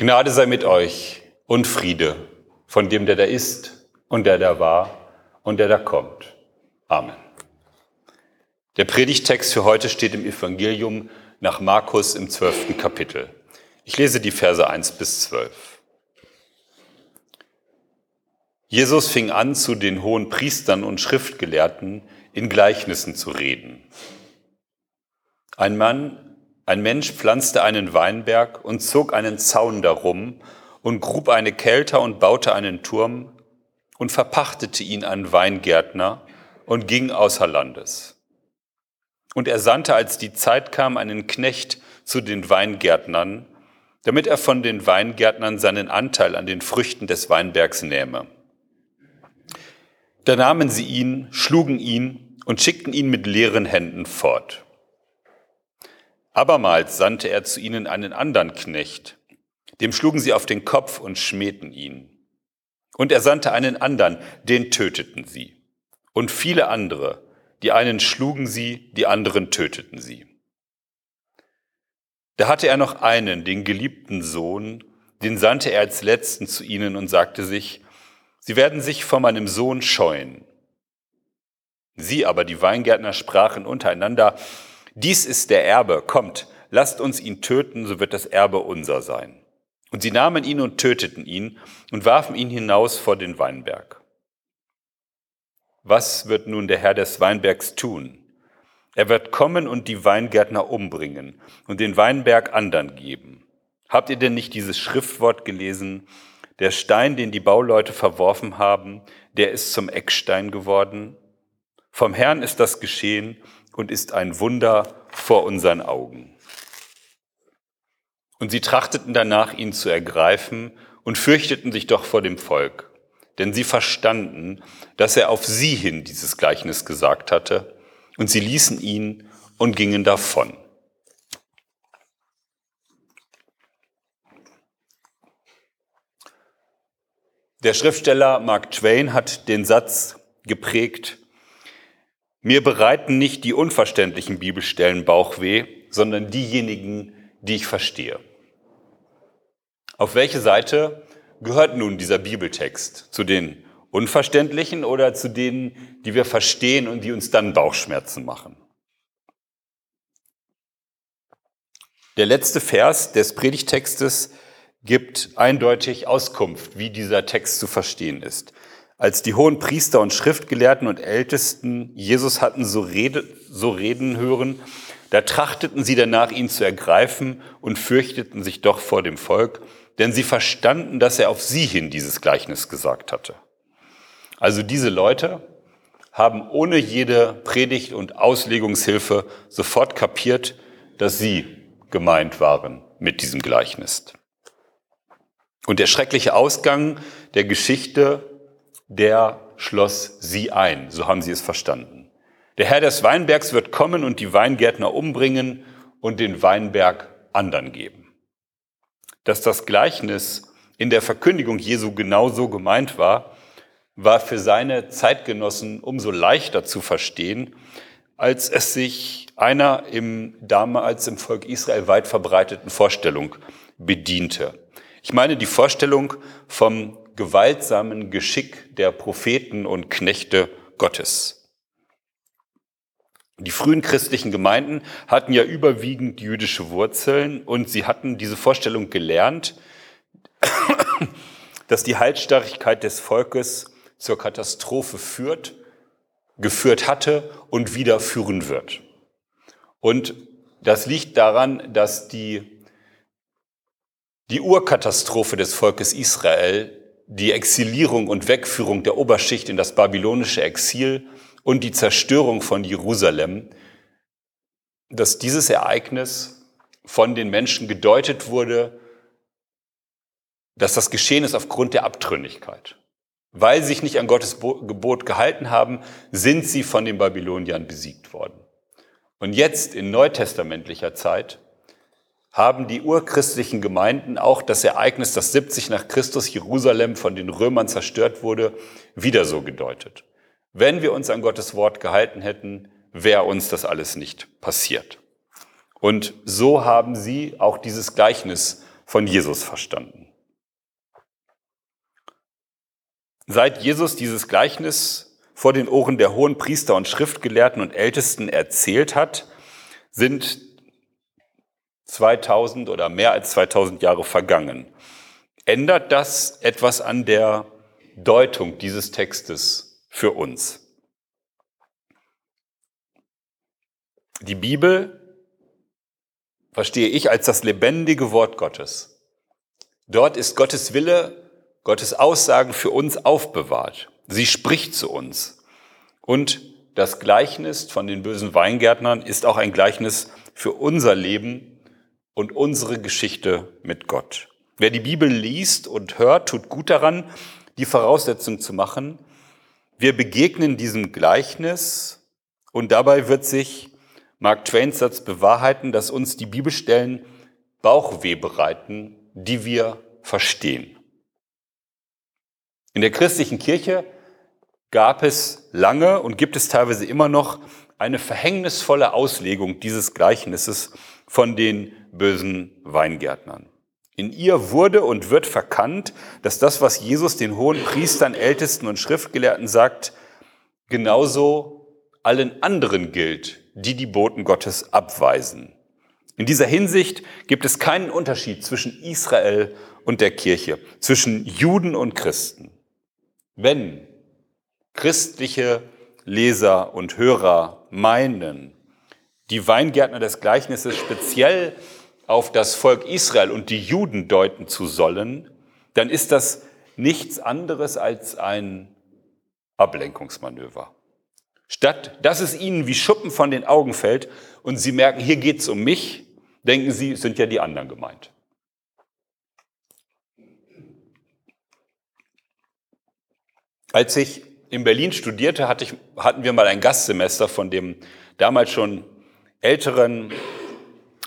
Gnade sei mit euch und Friede von dem, der da ist und der da war und der da kommt. Amen. Der Predigtext für heute steht im Evangelium nach Markus im zwölften Kapitel. Ich lese die Verse 1 bis 12. Jesus fing an, zu den hohen Priestern und Schriftgelehrten in Gleichnissen zu reden. Ein Mann ein Mensch pflanzte einen Weinberg und zog einen Zaun darum und grub eine Kelter und baute einen Turm und verpachtete ihn an Weingärtner und ging außer Landes. Und er sandte, als die Zeit kam, einen Knecht zu den Weingärtnern, damit er von den Weingärtnern seinen Anteil an den Früchten des Weinbergs nähme. Da nahmen sie ihn, schlugen ihn und schickten ihn mit leeren Händen fort. Abermals sandte er zu ihnen einen anderen Knecht, dem schlugen sie auf den Kopf und schmähten ihn. Und er sandte einen anderen, den töteten sie. Und viele andere, die einen schlugen sie, die anderen töteten sie. Da hatte er noch einen, den geliebten Sohn, den sandte er als letzten zu ihnen und sagte sich, Sie werden sich vor meinem Sohn scheuen. Sie aber, die Weingärtner, sprachen untereinander, dies ist der Erbe, kommt, lasst uns ihn töten, so wird das Erbe unser sein. Und sie nahmen ihn und töteten ihn und warfen ihn hinaus vor den Weinberg. Was wird nun der Herr des Weinbergs tun? Er wird kommen und die Weingärtner umbringen und den Weinberg andern geben. Habt ihr denn nicht dieses Schriftwort gelesen? Der Stein, den die Bauleute verworfen haben, der ist zum Eckstein geworden. Vom Herrn ist das geschehen und ist ein Wunder vor unseren Augen. Und sie trachteten danach, ihn zu ergreifen und fürchteten sich doch vor dem Volk, denn sie verstanden, dass er auf sie hin dieses Gleichnis gesagt hatte, und sie ließen ihn und gingen davon. Der Schriftsteller Mark Twain hat den Satz geprägt, mir bereiten nicht die unverständlichen Bibelstellen Bauchweh, sondern diejenigen, die ich verstehe. Auf welche Seite gehört nun dieser Bibeltext? Zu den unverständlichen oder zu denen, die wir verstehen und die uns dann Bauchschmerzen machen? Der letzte Vers des Predigtextes gibt eindeutig Auskunft, wie dieser Text zu verstehen ist. Als die hohen Priester und Schriftgelehrten und Ältesten Jesus hatten so, rede, so reden hören, da trachteten sie danach, ihn zu ergreifen und fürchteten sich doch vor dem Volk, denn sie verstanden, dass er auf sie hin dieses Gleichnis gesagt hatte. Also diese Leute haben ohne jede Predigt und Auslegungshilfe sofort kapiert, dass sie gemeint waren mit diesem Gleichnis. Und der schreckliche Ausgang der Geschichte der schloss sie ein, so haben sie es verstanden. Der Herr des Weinbergs wird kommen und die Weingärtner umbringen und den Weinberg anderen geben. Dass das Gleichnis in der Verkündigung Jesu genau so gemeint war, war für seine Zeitgenossen umso leichter zu verstehen, als es sich einer im damals im Volk Israel weit verbreiteten Vorstellung bediente. Ich meine die Vorstellung vom gewaltsamen Geschick der Propheten und Knechte Gottes. Die frühen christlichen Gemeinden hatten ja überwiegend jüdische Wurzeln und sie hatten diese Vorstellung gelernt, dass die Haltstarrigkeit des Volkes zur Katastrophe führt, geführt hatte und wieder führen wird. Und das liegt daran, dass die, die Urkatastrophe des Volkes Israel die Exilierung und Wegführung der Oberschicht in das babylonische Exil und die Zerstörung von Jerusalem, dass dieses Ereignis von den Menschen gedeutet wurde, dass das geschehen ist aufgrund der Abtrünnigkeit. Weil sie sich nicht an Gottes Gebot gehalten haben, sind sie von den Babyloniern besiegt worden. Und jetzt in neutestamentlicher Zeit haben die urchristlichen Gemeinden auch das Ereignis, dass 70 nach Christus Jerusalem von den Römern zerstört wurde, wieder so gedeutet. Wenn wir uns an Gottes Wort gehalten hätten, wäre uns das alles nicht passiert. Und so haben sie auch dieses Gleichnis von Jesus verstanden. Seit Jesus dieses Gleichnis vor den Ohren der hohen Priester und Schriftgelehrten und Ältesten erzählt hat, sind 2000 oder mehr als 2000 Jahre vergangen. Ändert das etwas an der Deutung dieses Textes für uns? Die Bibel verstehe ich als das lebendige Wort Gottes. Dort ist Gottes Wille, Gottes Aussagen für uns aufbewahrt. Sie spricht zu uns. Und das Gleichnis von den bösen Weingärtnern ist auch ein Gleichnis für unser Leben und unsere Geschichte mit Gott. Wer die Bibel liest und hört, tut gut daran, die Voraussetzung zu machen. Wir begegnen diesem Gleichnis und dabei wird sich Mark Twains Satz bewahrheiten, dass uns die Bibelstellen Bauchweh bereiten, die wir verstehen. In der christlichen Kirche gab es lange und gibt es teilweise immer noch eine verhängnisvolle Auslegung dieses Gleichnisses von den bösen Weingärtnern. In ihr wurde und wird verkannt, dass das, was Jesus den hohen Priestern, Ältesten und Schriftgelehrten sagt, genauso allen anderen gilt, die die Boten Gottes abweisen. In dieser Hinsicht gibt es keinen Unterschied zwischen Israel und der Kirche, zwischen Juden und Christen. Wenn christliche Leser und Hörer meinen, die Weingärtner des Gleichnisses speziell auf das Volk Israel und die Juden deuten zu sollen, dann ist das nichts anderes als ein Ablenkungsmanöver. Statt dass es ihnen wie Schuppen von den Augen fällt und sie merken, hier geht es um mich, denken sie, sind ja die anderen gemeint. Als ich in Berlin studierte, hatte ich, hatten wir mal ein Gastsemester von dem damals schon älteren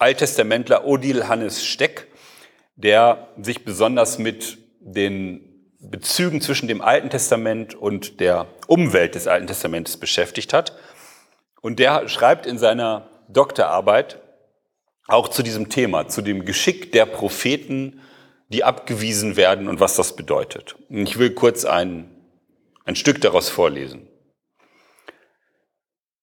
Alttestamentler Odil Hannes Steck, der sich besonders mit den Bezügen zwischen dem Alten Testament und der Umwelt des Alten Testamentes beschäftigt hat. Und der schreibt in seiner Doktorarbeit auch zu diesem Thema, zu dem Geschick der Propheten, die abgewiesen werden und was das bedeutet. Ich will kurz ein, ein Stück daraus vorlesen.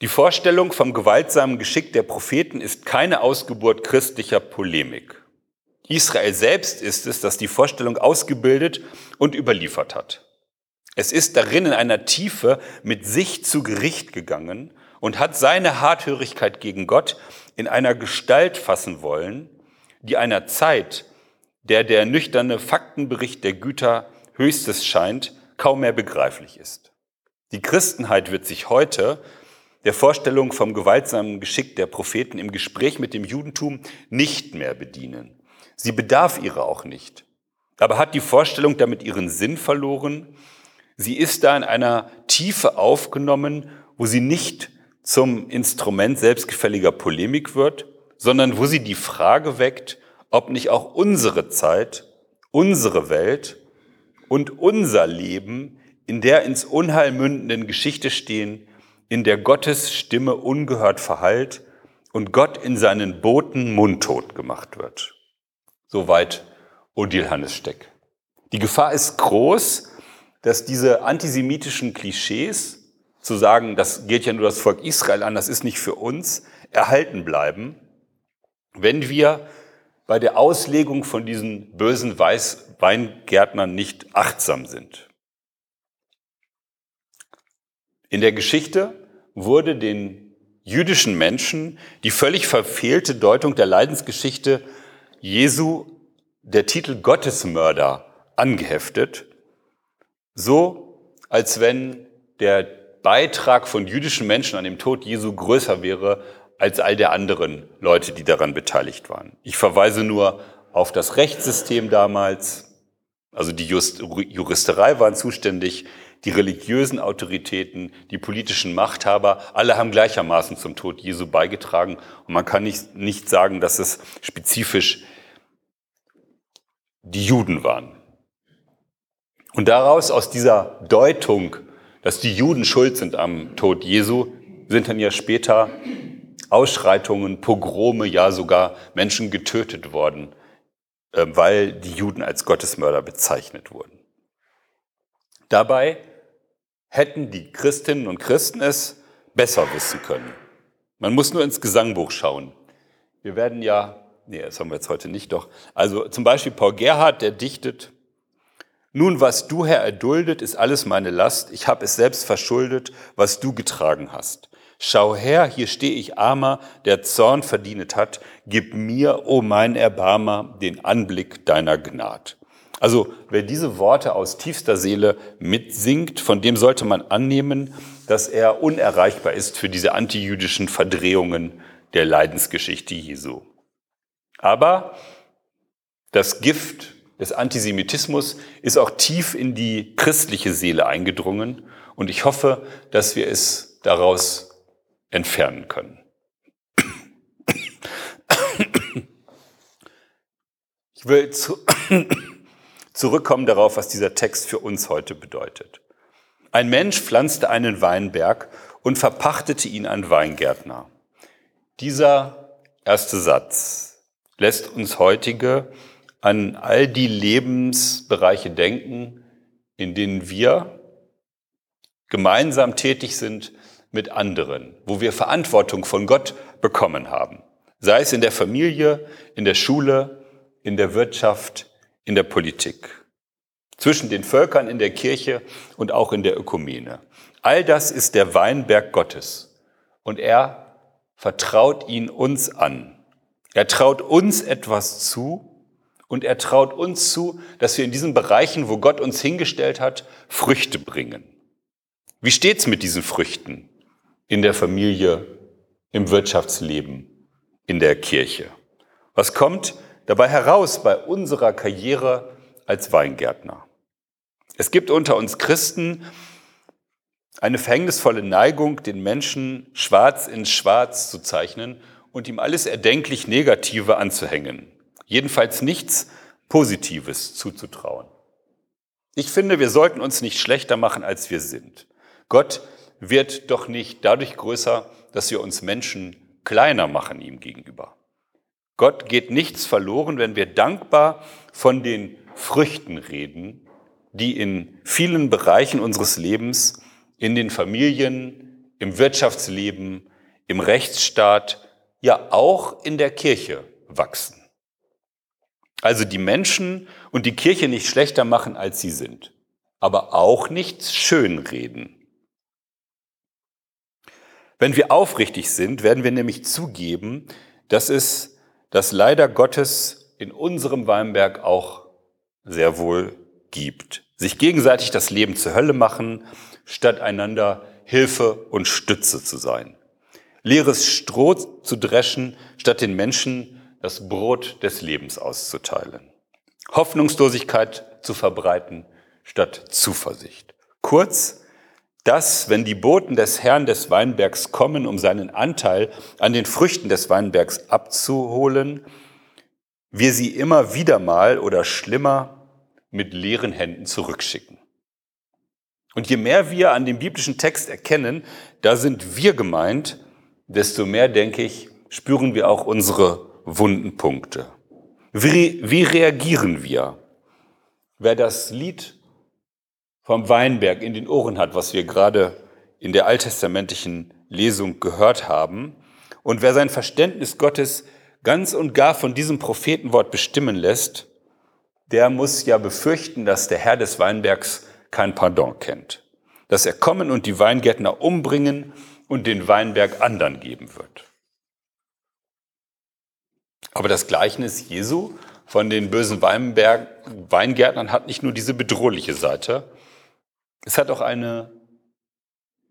Die Vorstellung vom gewaltsamen Geschick der Propheten ist keine Ausgeburt christlicher Polemik. Israel selbst ist es, das die Vorstellung ausgebildet und überliefert hat. Es ist darin in einer Tiefe mit sich zu Gericht gegangen und hat seine Harthörigkeit gegen Gott in einer Gestalt fassen wollen, die einer Zeit, der der nüchterne Faktenbericht der Güter höchstes scheint, kaum mehr begreiflich ist. Die Christenheit wird sich heute der Vorstellung vom gewaltsamen Geschick der Propheten im Gespräch mit dem Judentum nicht mehr bedienen. Sie bedarf ihrer auch nicht. Aber hat die Vorstellung damit ihren Sinn verloren? Sie ist da in einer Tiefe aufgenommen, wo sie nicht zum Instrument selbstgefälliger Polemik wird, sondern wo sie die Frage weckt, ob nicht auch unsere Zeit, unsere Welt und unser Leben in der ins Unheil mündenden Geschichte stehen, in der Gottes Stimme ungehört verhallt und Gott in seinen Boten mundtot gemacht wird. Soweit Odil Hannes Steck. Die Gefahr ist groß, dass diese antisemitischen Klischees, zu sagen, das geht ja nur das Volk Israel an, das ist nicht für uns, erhalten bleiben, wenn wir bei der Auslegung von diesen bösen Weiß Weingärtnern nicht achtsam sind. In der Geschichte wurde den jüdischen Menschen die völlig verfehlte Deutung der Leidensgeschichte Jesu, der Titel Gottesmörder, angeheftet, so als wenn der Beitrag von jüdischen Menschen an dem Tod Jesu größer wäre als all der anderen Leute, die daran beteiligt waren. Ich verweise nur auf das Rechtssystem damals, also die Juristerei waren zuständig, die religiösen Autoritäten, die politischen Machthaber, alle haben gleichermaßen zum Tod Jesu beigetragen. Und man kann nicht, nicht sagen, dass es spezifisch die Juden waren. Und daraus, aus dieser Deutung, dass die Juden schuld sind am Tod Jesu, sind dann ja später Ausschreitungen, Pogrome, ja sogar Menschen getötet worden äh, weil die Juden als Gottesmörder bezeichnet wurden. Dabei hätten die Christinnen und Christen es besser wissen können. Man muss nur ins Gesangbuch schauen. Wir werden ja, nee, das haben wir jetzt heute nicht doch. Also zum Beispiel Paul Gerhard, der dichtet, nun, was du, Herr, erduldet, ist alles meine Last. Ich habe es selbst verschuldet, was du getragen hast. Schau her, hier stehe ich armer, der Zorn verdient hat. Gib mir, o oh mein Erbarmer, den Anblick deiner Gnad. Also wer diese Worte aus tiefster Seele mitsingt, von dem sollte man annehmen, dass er unerreichbar ist für diese antijüdischen Verdrehungen der Leidensgeschichte Jesu. Aber das Gift des Antisemitismus ist auch tief in die christliche Seele eingedrungen und ich hoffe, dass wir es daraus entfernen können. Ich will zu, zurückkommen darauf, was dieser Text für uns heute bedeutet. Ein Mensch pflanzte einen Weinberg und verpachtete ihn an Weingärtner. Dieser erste Satz lässt uns heutige an all die Lebensbereiche denken, in denen wir gemeinsam tätig sind mit anderen, wo wir Verantwortung von Gott bekommen haben. Sei es in der Familie, in der Schule, in der Wirtschaft, in der Politik. Zwischen den Völkern in der Kirche und auch in der Ökumene. All das ist der Weinberg Gottes. Und er vertraut ihn uns an. Er traut uns etwas zu und er traut uns zu, dass wir in diesen Bereichen, wo Gott uns hingestellt hat, Früchte bringen. Wie steht's mit diesen Früchten in der Familie, im Wirtschaftsleben, in der Kirche? Was kommt dabei heraus bei unserer Karriere als Weingärtner? Es gibt unter uns Christen eine verhängnisvolle Neigung, den Menschen schwarz in schwarz zu zeichnen und ihm alles erdenklich Negative anzuhängen jedenfalls nichts Positives zuzutrauen. Ich finde, wir sollten uns nicht schlechter machen, als wir sind. Gott wird doch nicht dadurch größer, dass wir uns Menschen kleiner machen ihm gegenüber. Gott geht nichts verloren, wenn wir dankbar von den Früchten reden, die in vielen Bereichen unseres Lebens, in den Familien, im Wirtschaftsleben, im Rechtsstaat, ja auch in der Kirche wachsen. Also die Menschen und die Kirche nicht schlechter machen, als sie sind, aber auch nicht schönreden. Wenn wir aufrichtig sind, werden wir nämlich zugeben, dass es das leider Gottes in unserem Weinberg auch sehr wohl gibt. Sich gegenseitig das Leben zur Hölle machen, statt einander Hilfe und Stütze zu sein. Leeres Stroh zu dreschen, statt den Menschen das Brot des Lebens auszuteilen. Hoffnungslosigkeit zu verbreiten statt Zuversicht. Kurz, dass, wenn die Boten des Herrn des Weinbergs kommen, um seinen Anteil an den Früchten des Weinbergs abzuholen, wir sie immer wieder mal oder schlimmer mit leeren Händen zurückschicken. Und je mehr wir an dem biblischen Text erkennen, da sind wir gemeint, desto mehr, denke ich, spüren wir auch unsere wunden Punkte. Wie, wie reagieren wir? Wer das Lied vom Weinberg in den Ohren hat, was wir gerade in der alttestamentlichen Lesung gehört haben, und wer sein Verständnis Gottes ganz und gar von diesem Prophetenwort bestimmen lässt, der muss ja befürchten, dass der Herr des Weinbergs kein Pardon kennt, dass er kommen und die Weingärtner umbringen und den Weinberg anderen geben wird. Aber das Gleichnis Jesu von den bösen Weinberg, Weingärtnern hat nicht nur diese bedrohliche Seite, es hat auch eine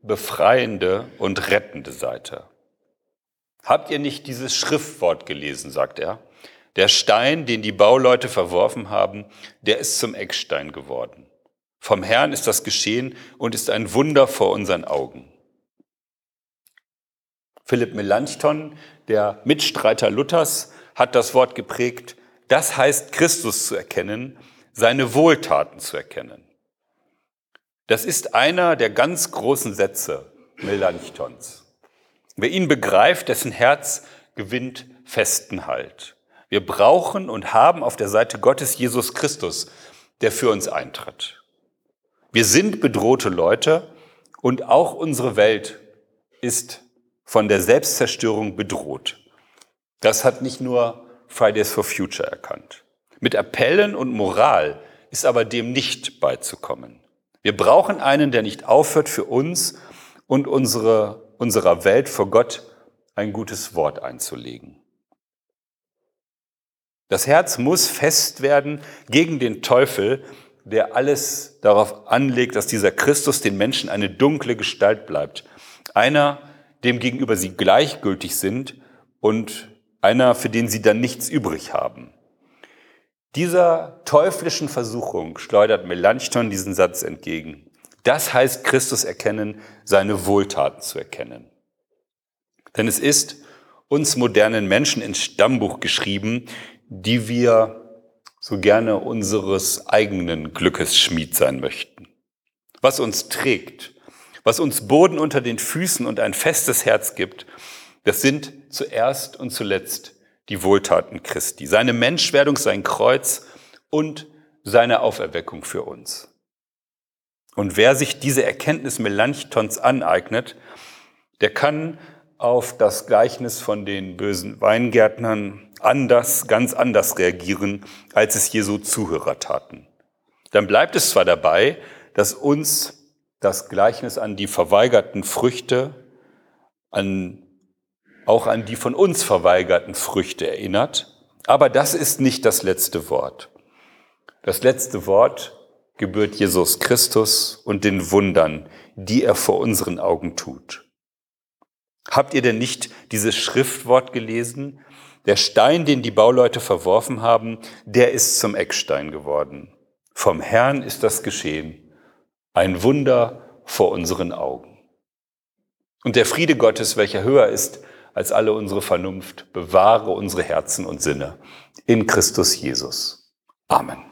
befreiende und rettende Seite. Habt ihr nicht dieses Schriftwort gelesen, sagt er. Der Stein, den die Bauleute verworfen haben, der ist zum Eckstein geworden. Vom Herrn ist das geschehen und ist ein Wunder vor unseren Augen. Philipp Melanchthon, der Mitstreiter Luthers, hat das Wort geprägt, das heißt Christus zu erkennen, seine Wohltaten zu erkennen. Das ist einer der ganz großen Sätze Melanchthons. Wer ihn begreift, dessen Herz gewinnt festen Halt. Wir brauchen und haben auf der Seite Gottes Jesus Christus, der für uns eintritt. Wir sind bedrohte Leute und auch unsere Welt ist von der Selbstzerstörung bedroht. Das hat nicht nur Fridays for Future erkannt. Mit Appellen und Moral ist aber dem nicht beizukommen. Wir brauchen einen, der nicht aufhört, für uns und unsere, unserer Welt vor Gott ein gutes Wort einzulegen. Das Herz muss fest werden gegen den Teufel, der alles darauf anlegt, dass dieser Christus den Menschen eine dunkle Gestalt bleibt. Einer, dem gegenüber sie gleichgültig sind und einer, für den sie dann nichts übrig haben. Dieser teuflischen Versuchung schleudert Melanchthon diesen Satz entgegen. Das heißt Christus erkennen, seine Wohltaten zu erkennen. Denn es ist uns modernen Menschen ins Stammbuch geschrieben, die wir so gerne unseres eigenen Glückes Schmied sein möchten. Was uns trägt, was uns Boden unter den Füßen und ein festes Herz gibt, das sind zuerst und zuletzt die Wohltaten Christi, seine Menschwerdung, sein Kreuz und seine Auferweckung für uns. Und wer sich diese Erkenntnis Melanchthons aneignet, der kann auf das Gleichnis von den bösen Weingärtnern anders, ganz anders reagieren, als es Jesu Zuhörer taten. Dann bleibt es zwar dabei, dass uns das Gleichnis an die verweigerten Früchte, an, auch an die von uns verweigerten Früchte erinnert, aber das ist nicht das letzte Wort. Das letzte Wort gebührt Jesus Christus und den Wundern, die er vor unseren Augen tut. Habt ihr denn nicht dieses Schriftwort gelesen? Der Stein, den die Bauleute verworfen haben, der ist zum Eckstein geworden. Vom Herrn ist das geschehen. Ein Wunder vor unseren Augen. Und der Friede Gottes, welcher höher ist als alle unsere Vernunft, bewahre unsere Herzen und Sinne in Christus Jesus. Amen.